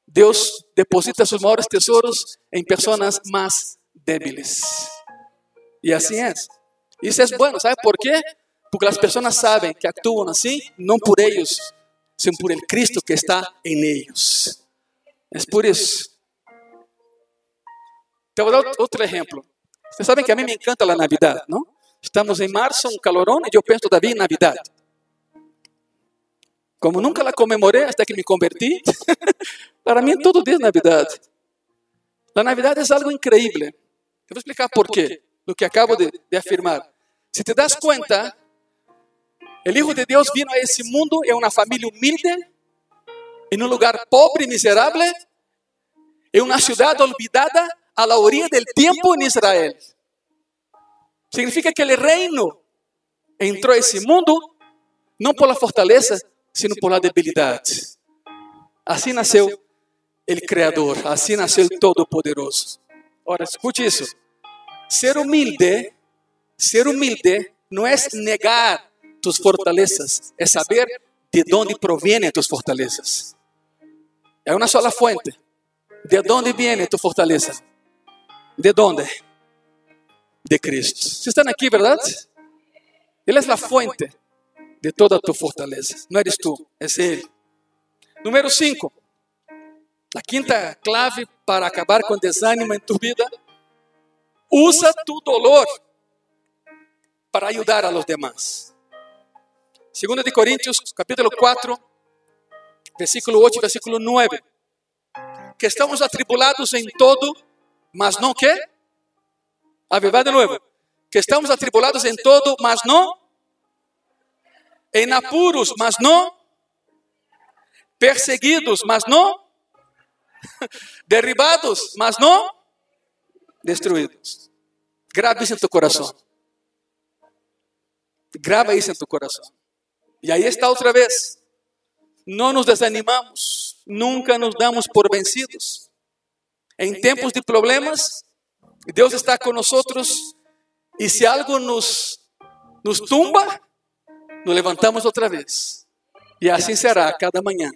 Dios deposita sus mayores tesoros en personas más débiles. Y así es. Y eso es bueno, ¿sabe por qué? Porque las personas saben que actúan así, no por ellos, sino por el Cristo que está en ellos. Es por eso. Te voy a dar otro ejemplo. Ustedes saben que a mí me encanta la Navidad, ¿no? Estamos em março, um calorão, e eu penso todavia em Navidade. Como nunca la comemorei até que me converti, para mim todo dia é Navidade. La Navidad es algo increíble. Te voy a explicar por qué, lo que acabo de, de afirmar. Si te das cuenta, el Hijo de Dios vino a ese mundo en una familia humilde, en un lugar pobre y miserable, en una ciudad olvidada a la orilla del en Israel. Significa que el reino entró a ese mundo no por la fortaleza, sino por la debilidad. Así nació el Creador, así nació el Todopoderoso. Ahora, escuche eso. Ser humilde, ser humilde no es negar tus fortalezas, es saber de dónde provienen tus fortalezas. É uma sola fuente. De onde viene tu fortaleza? De onde? De Cristo. Vocês estão aqui, verdade? Ele é a fuente de toda tu fortaleza. Não eres tu, é Ele. Número 5. A quinta clave para acabar com desânimo em tu vida. Usa tu dolor para ajudar a los demás. 2 de Coríntios, capítulo 4, versículo 8 versículo 9. Que estamos atribulados em todo, mas não que? A ver, de novo. Que estamos atribulados em todo, mas não? Em apuros, mas não? Perseguidos, mas não? Derribados, mas não? Destruídos. Grave isso em tu coração. Grava isso em tu coração. E aí está outra vez. Não nos desanimamos, nunca nos damos por vencidos. Em tempos de problemas, Deus está conosco e se algo nos, nos tumba, nos levantamos outra vez. E assim será a cada manhã,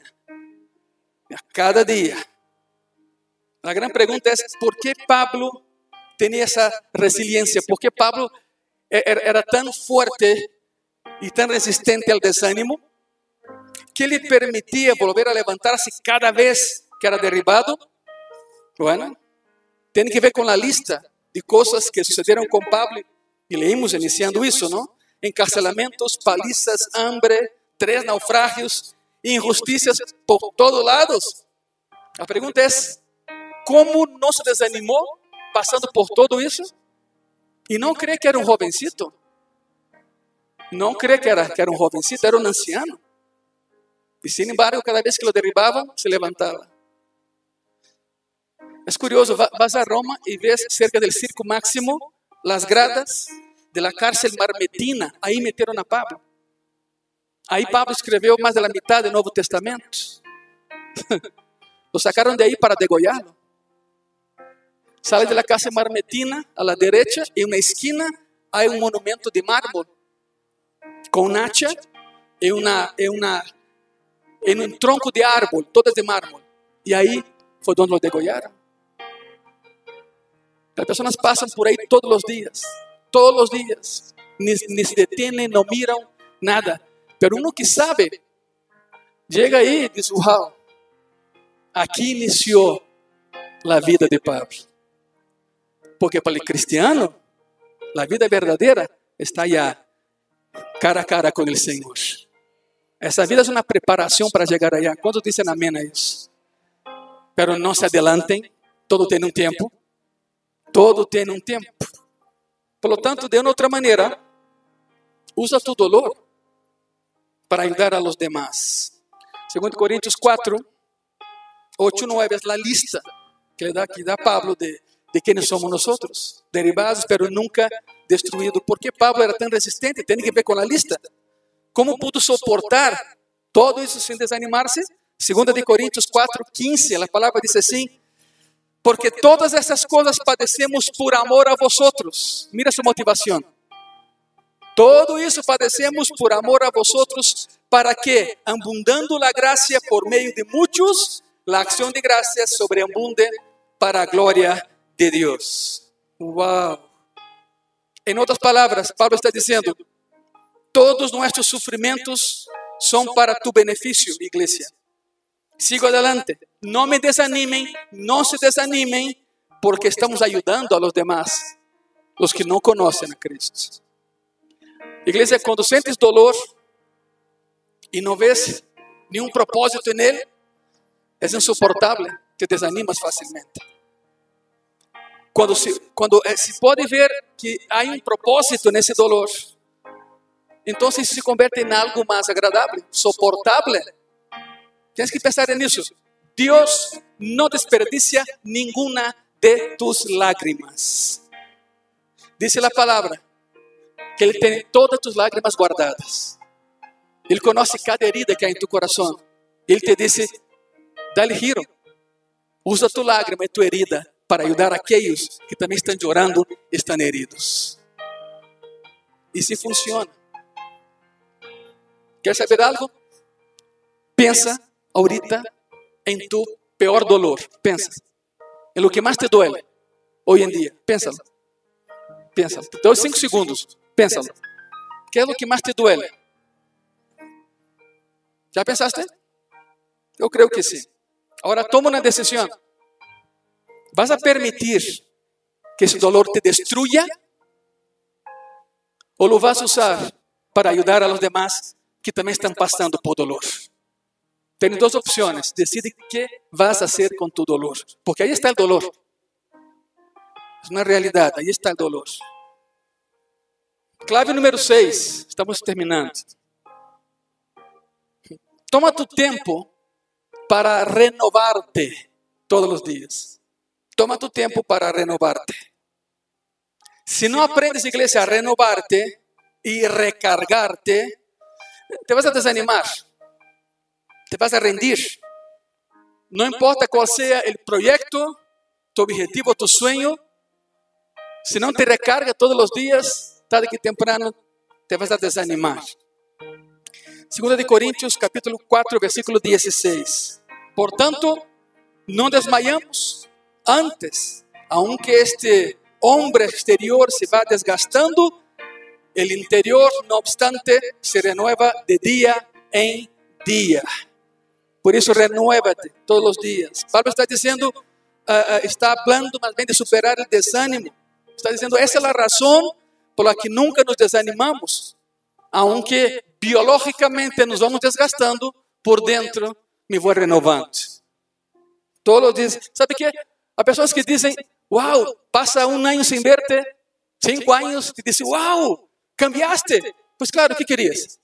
a cada dia. A grande pergunta é: por que Pablo tinha essa resiliência? Por que Pablo era, era tão forte e tão resistente ao desânimo? que le permitía volver a levantarse cada vez que era derribado? Bueno, tiene que ver con la lista de cosas que sucedieron con Pablo y leímos iniciando eso, ¿no? Encarcelamientos, palizas, hambre, tres naufragios, injusticias por todos lados. La pregunta es, ¿cómo no se desanimó pasando por todo eso? Y no cree que era un jovencito. No cree que era, que era un jovencito, era un anciano. E, sin embargo, cada vez que lo derribavam, se levantava. É curioso, vas a Roma e ves cerca del Circo Máximo las gradas de la cárcel marmetina. Aí meteram a Pablo. Aí Pablo escreveu mais da metade do Novo Testamento. Lo sacaram de aí para degollarlo. Sale de la cárcel marmetina a la derecha, em uma esquina há um monumento de mármore com un hacha e uma em um tronco de árvore, todas de mármore. E aí foi onde lo degollaram. As pessoas passam por aí todos os dias, todos os dias, nem, nem se detêm, não miram nada. Pero uno que sabe, chega aí e diz: Uau, aqui iniciou a vida de Pablo. Porque para o cristiano, a vida verdadeira está allá, cara a cara com o Senhor. Essa vida é uma preparação para chegar allá. Quantos dizem amém a isso? Pero não se adelanten, todo tem um tempo. Todo tem um tempo. Por lo tanto, de outra maneira, usa tu dolor para ajudar a los demás. Segundo Coríntios 4, 8, 9 é a lista que dá, que dá Pablo de, de quem somos nós, derivados, pero nunca destruídos. Por que Pablo era tão resistente? Tem que ver com a lista. Como pudo soportar todo isso sem desanimar-se? 2 de Coríntios 4, 15, a palavra diz assim, porque todas essas coisas padecemos por amor a vosotros. Mira sua motivação. Todo isso padecemos por amor a vosotros, para que, abundando a graça por meio de muitos, a acção de graça sobreabunde para a glória de Deus. Uau! Em outras palavras, Pablo está dizendo: Todos nuestros sufrimientos son para tu beneficio, iglesia. Sigo adelante. No me desanimen, no se desanimen, porque estamos ayudando a los demás, los que no conocen a Cristo. Iglesia, cuando sientes dolor no ves ni un propósito en él, es insoportable, te desanimas fácilmente. Quando se, quando eh, se pode ver que há um propósito nesse dolor, então isso se converte em algo mais agradável, suportável. Tens que pensar nisso. Deus não desperdicia nenhuma de tus lágrimas. Dice a palavra que Ele tem todas tus lágrimas guardadas. Ele conhece cada herida que há em tu coração. Ele te disse: dá-lhe giro. Usa tu lágrima e tu herida para ajudar aqueles que também estão chorando, estão heridos. E se funciona. Quer saber algo? Pensa ahorita em tu pior dolor. Pensa. Em lo que mais te duele hoje em dia. Pensa. Pensa. Te dou cinco segundos. Pensa. Que é o que mais te duele? Já pensaste? Eu creio que sim. Agora toma uma decisão. ¿Vas a permitir que esse dolor te destruya? ¿O lo vas a usar para ayudar a los demás que também estão passando por dolor? Tem duas opções. Decide o que vas a hacer com tu dolor. Porque aí está o dolor. É uma realidade. Aí está o dolor. Clave número 6. Estamos terminando. Toma tu tempo para renovarte todos os dias. Toma tu tempo para renovarte. Se não aprendes, igreja, a renovarte e recargarte, te vas a desanimar, te vas a rendir. Não importa qual seja o projeto, tu objetivo, tu sueño, se não te recarga todos os dias, tarde que temprano, te vas a desanimar. 2 de Coríntios, capítulo 4, versículo 16. Portanto, não desmayamos antes, aunque este homem exterior se vá desgastando, o interior, no obstante, se renueva de dia em dia. Por isso, renuévate todos os dias. Pablo está dizendo, uh, uh, está falando mais bem de superar o desânimo. Está dizendo, essa é a razão por la que nunca nos desanimamos, aunque biologicamente nos vamos desgastando, por dentro me vou renovando. Os dias. Sabe que há pessoas que dizem, uau, passa um ano sem verte, cinco anos, e dizem, uau, cambiaste. Pois claro, o que querias?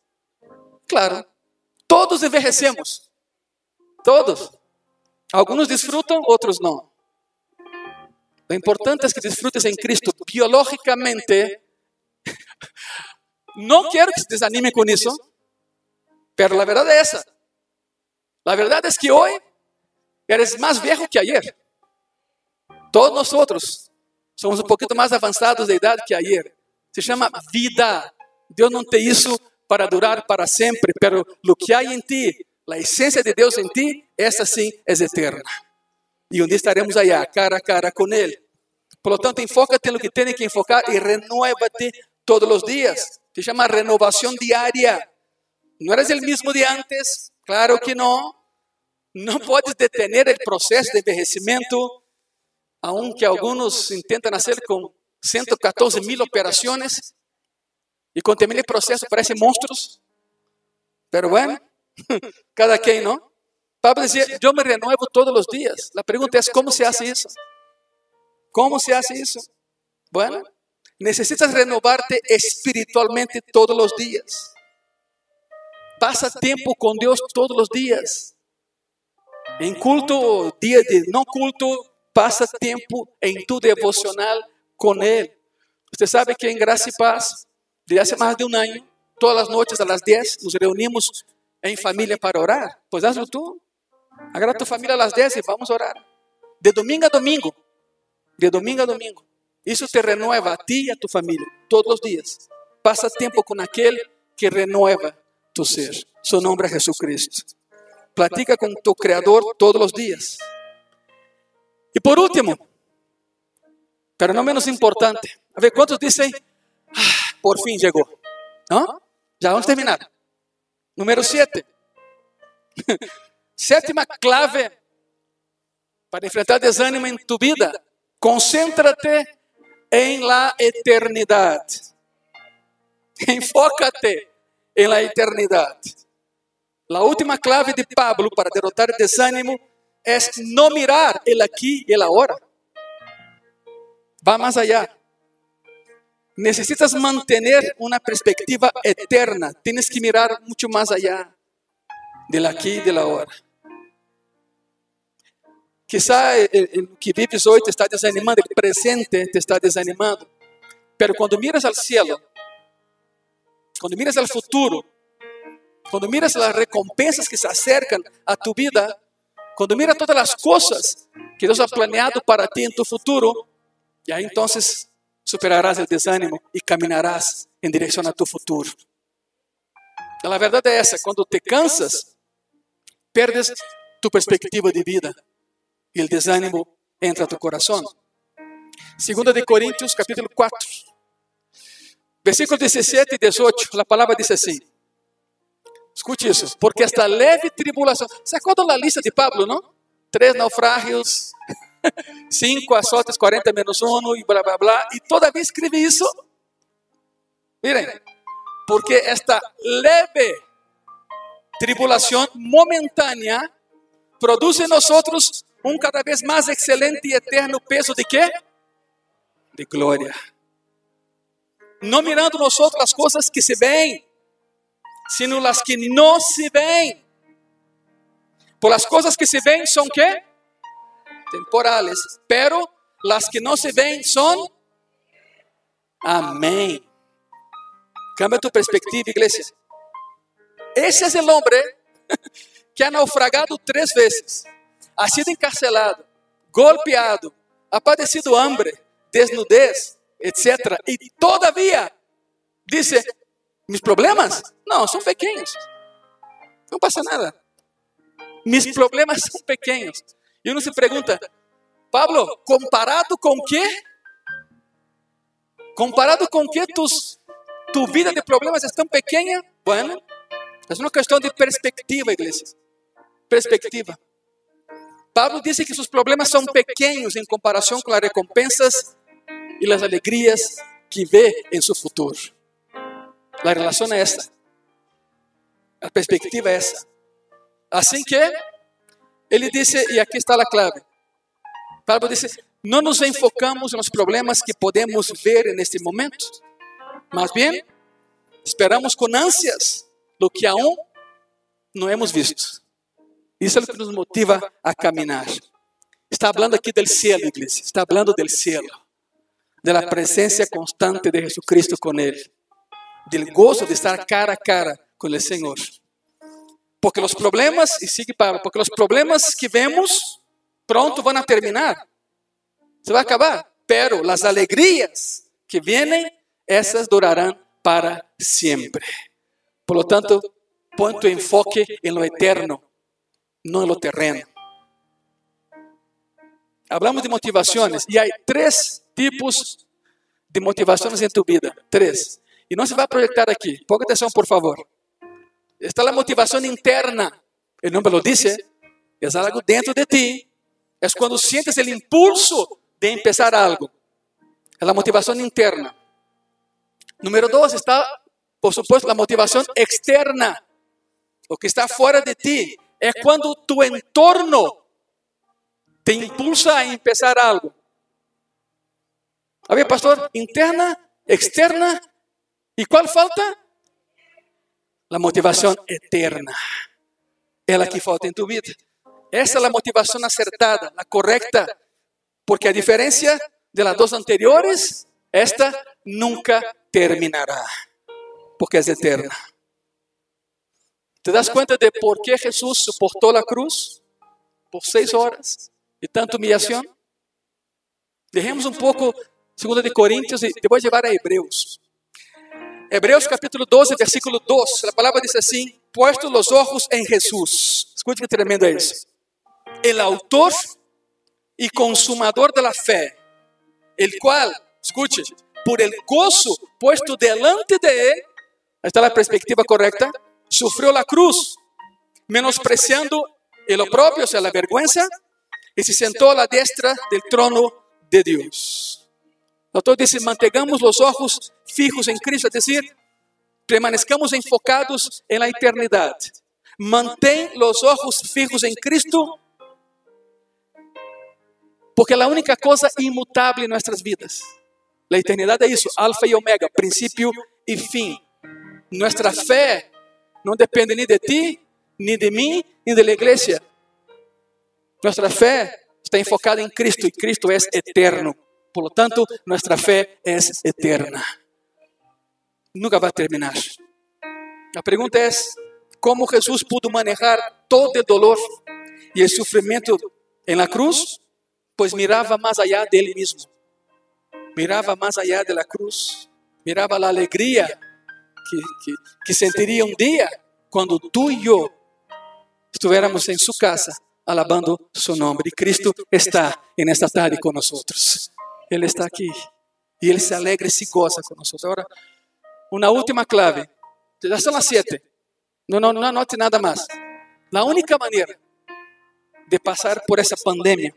Claro, todos envelhecemos. Todos. Alguns desfrutam, outros não. O importante é que desfrutes em Cristo biologicamente. Não quero que se desanime com isso, mas a verdade é essa. A verdade é que hoje eres mais velho que ayer. Todos nós outros somos um pouquinho mais avançados de idade que ayer. Se chama vida. Deus não tem isso para durar para sempre, pero o que há em ti, a essência de Deus em ti, essa sim é eterna. E um dia estaremos allá, cara a cara com Ele. Por lo tanto, enfócate no que tem que enfocar e renuévate todos os dias. Se chama renovação diária. Não eres o mesmo de antes? Claro que não. Não podes detener o processo de envelhecimento, aunque alguns tentam nascer com 114 mil operações e com o processo parecem monstros. Pero bueno, cada quem, não? Pablo dizia: Eu me renovo todos os dias. A pergunta é: como se hace isso? Como se hace isso? Bueno, necessitas renovarte espiritualmente todos os dias. Passa tempo com Deus todos os dias. Em culto, dia de não culto, passa tempo em tu devocional com Ele. Você sabe que em Graça e Paz, desde há mais de um ano, todas as noites às 10, nos reunimos em família para orar. Pois hazlo tu. Agarra tu família às 10 e vamos orar. De domingo a domingo. De domingo a domingo. Isso te renueva a ti e a tu família, todos os dias. Passa tempo com aquele que renueva tu ser. Seu nome é Jesus Cristo. Platica com tu Criador todos os dias. E por último, pero não menos importante, a ver quantos dizem, ah, por fim chegou. ¿No? Já vamos terminar. Número 7. Sétima clave para enfrentar desânimo em tu vida. Concéntrate em la eternidade. Enfócate em la eternidade. A última clave de Pablo para derrotar desânimo é não mirar ele aqui e ele agora. va más allá. Necesitas mantener una perspectiva eterna. Tienes que mirar mucho más allá del aquí y de la ahora. Quizá el que vives hoy te está desanimando, el presente te está desanimando. Pero cuando miras al cielo, cuando miras al futuro, cuando miras las recompensas que se acercan a tu vida, cuando miras todas las cosas que Dios ha planeado para ti en tu futuro, ya entonces superarás el desánimo y caminarás en dirección a tu futuro. La verdad es esa, cuando te cansas, perdes tu perspectiva de vida y el desánimo entra a tu corazón. Segunda de Corintios capítulo 4, versículo 17 y 18, la palabra dice así. Escute isso, porque esta leve tribulação. Você acorda na lista de Pablo, não? Três naufrágios, cinco azotes, 40 menos um e blá blá blá. E todavia escreve isso. Miren, porque esta leve tribulação momentânea produz em nós um cada vez mais excelente e eterno peso de quê? De glória. Não mirando nós as coisas que se veem, sino las que no se ven. Por las cosas que se ven son qué? Temporales. Pero las que no se ven son... Amén. Cambia tu perspectiva, iglesia. Ese es el hombre que ha naufragado tres veces, ha sido encarcelado, golpeado, ha padecido hambre, desnudez, etc. Y todavía dice, mis problemas não são pequenos. Não passa nada. Mis problemas são pequenos. E uno se pergunta, Pablo, comparado com quê? Comparado com que tus, tu vida de problemas é tão pequena? Bueno, é uma questão de perspectiva, igreja. Perspectiva. Pablo disse que seus problemas são pequenos em comparação com as recompensas e as alegrias que vê em seu futuro. La relación es esta. La perspectiva es esa. Así que ele dice, y aquí está la clave. Pablo dice, no nos enfocamos en los problemas que podemos ver en este momento. Más bien, esperamos con ansias lo que aún no hemos visto. Isso é o que nos motiva a caminhar. Está falando aqui do cielo, igreja. Está falando do cielo, da presença constante de Jesucristo com Ele del gozo de estar cara a cara con el Señor. Porque los problemas, y sigue Pablo, porque los problemas que vemos pronto a terminar. Se va a acabar. Pero las alegrías que vienen, esas durarán para siempre. Por lo tanto, pon tu enfoque en lo eterno, no en lo terreno. Hablamos de motivaciones y hay tres tipos de motivaciones en tu vida. Tres. E não se vai projetar aqui. Ponga atenção, por favor. Está a motivação interna. Ele não me lo disse. É algo dentro de ti. É quando sientes o impulso de empezar algo. É a motivação interna. Número dois está, por supuesto, a motivação externa. O que está fora de ti. É quando tu entorno te impulsa a empezar algo. A ver, pastor, interna, externa ¿Y cuál falta? La motivación eterna. Es la que falta en tu vida. Esa es la motivación acertada, la correcta. Porque a diferencia de las dos anteriores, esta nunca terminará. Porque es eterna. ¿Te das cuenta de por qué Jesús soportó la cruz por seis horas y tanta humillación? Dejemos un poco 2 de Corintios y te voy a llevar a Hebreos. Hebreus capítulo 12, versículo 2, a palavra diz assim: Puestos os ojos em Jesus. Escute que tremendo é isso. El autor e consumador de la fe, el cual, escute, por el gozo puesto delante de él, está a perspectiva correcta, sufrió la cruz, menospreciando el oprobio, o sea, la vergüenza, y se sentó a la diestra del trono de Dios. O autor dice, mantengamos los ojos fijos en Cristo, es decir, permanezcamos enfocados en la eternidad. Mantén los ojos fijos en Cristo, Porque la única cosa inmutable en nuestras vidas, la eternidad es eso, alfa y omega, principio y fin. Nuestra fe no depende ni de ti, ni de mí, ni de la iglesia. Nuestra fe está enfocada en Cristo y Cristo es eterno. Por lo tanto, nuestra fe es eterna. Nunca va a terminar. La pregunta es, ¿cómo Jesús pudo manejar todo el dolor y el sufrimiento en la cruz? Pues miraba más allá de él mismo. Miraba más allá de la cruz. Miraba la alegría que, que, que sentiría un día cuando tú y yo estuviéramos en su casa alabando su nombre. Y Cristo está en esta tarde con nosotros. Él está aquí. Y Él se alegra y se goza con nosotros. Ahora, una última clave. Ya son las siete. No, no, no anote nada más. La única manera de pasar por esa pandemia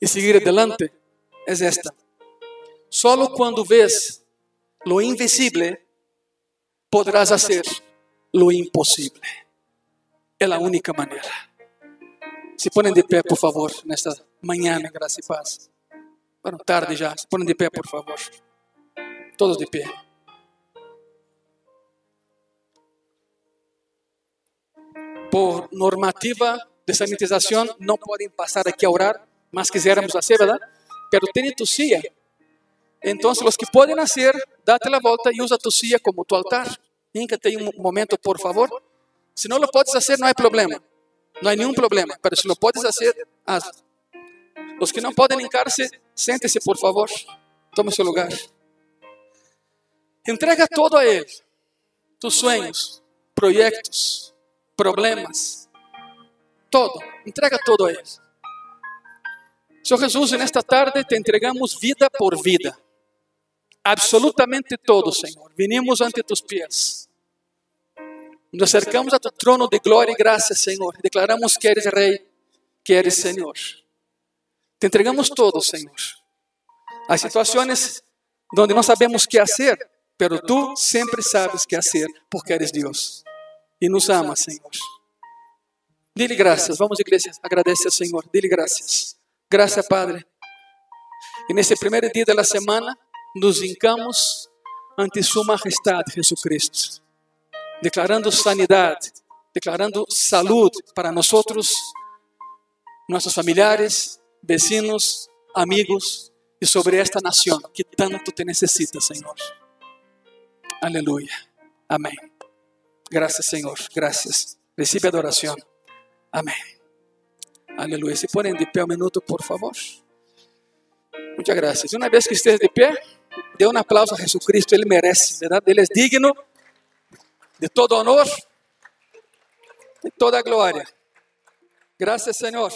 y seguir adelante es esta. Solo cuando ves lo invisible podrás hacer lo imposible. É a única maneira. Se ponem de pé, por favor, nesta manhã, graça e paz. Bueno, tarde já. Se ponem de pé, por favor. Todos de pé. Por normativa de sanitização, não podem passar aqui a orar, mas quisermos fazer, ¿verdad? Pero tem tu silla. Então, os que podem hacer, date a volta e usa tu silla como tu altar. Híncate um momento, por favor. Se não lo podes fazer, não há problema. Não há nenhum problema. Mas se lo podes fazer, haz. Os que não podem hincar-se, sente-se, por favor. Tome seu lugar. Entrega todo a Ele. Tus sonhos, projetos, problemas. Todo. Entrega todo a Ele. Senhor Jesus, nesta tarde te entregamos vida por vida. Absolutamente todo, Senhor. Vinimos ante tus pies. Nos acercamos a tu trono de glória e graça, Senhor. Declaramos que eres Rei, que eres Senhor. Te entregamos todo, Senhor. Há situações onde não sabemos o que fazer, pero tu sempre sabes o que fazer, porque eres Deus. E nos amas, Senhor. Dile graças. Vamos, igreja, agradece ao Senhor. Dile graças. Graças, Padre. E nesse primeiro dia da semana, nos hincamos ante Sua Majestade, Jesucristo declarando sanidade, declarando saúde para nós, nossos familiares, vecinos, amigos e sobre esta nação que tanto te necessita, Senhor. Aleluia. Amém. Graças, Senhor. Graças. Recibe adoração. Amém. Aleluia. Se põem de pé um minuto, por favor. Muitas graças. Uma vez que esteja de pé, dê um aplauso a Jesus Cristo. Ele merece, verdade? Ele é digno de todo honor e toda glória. Graças, Senhor.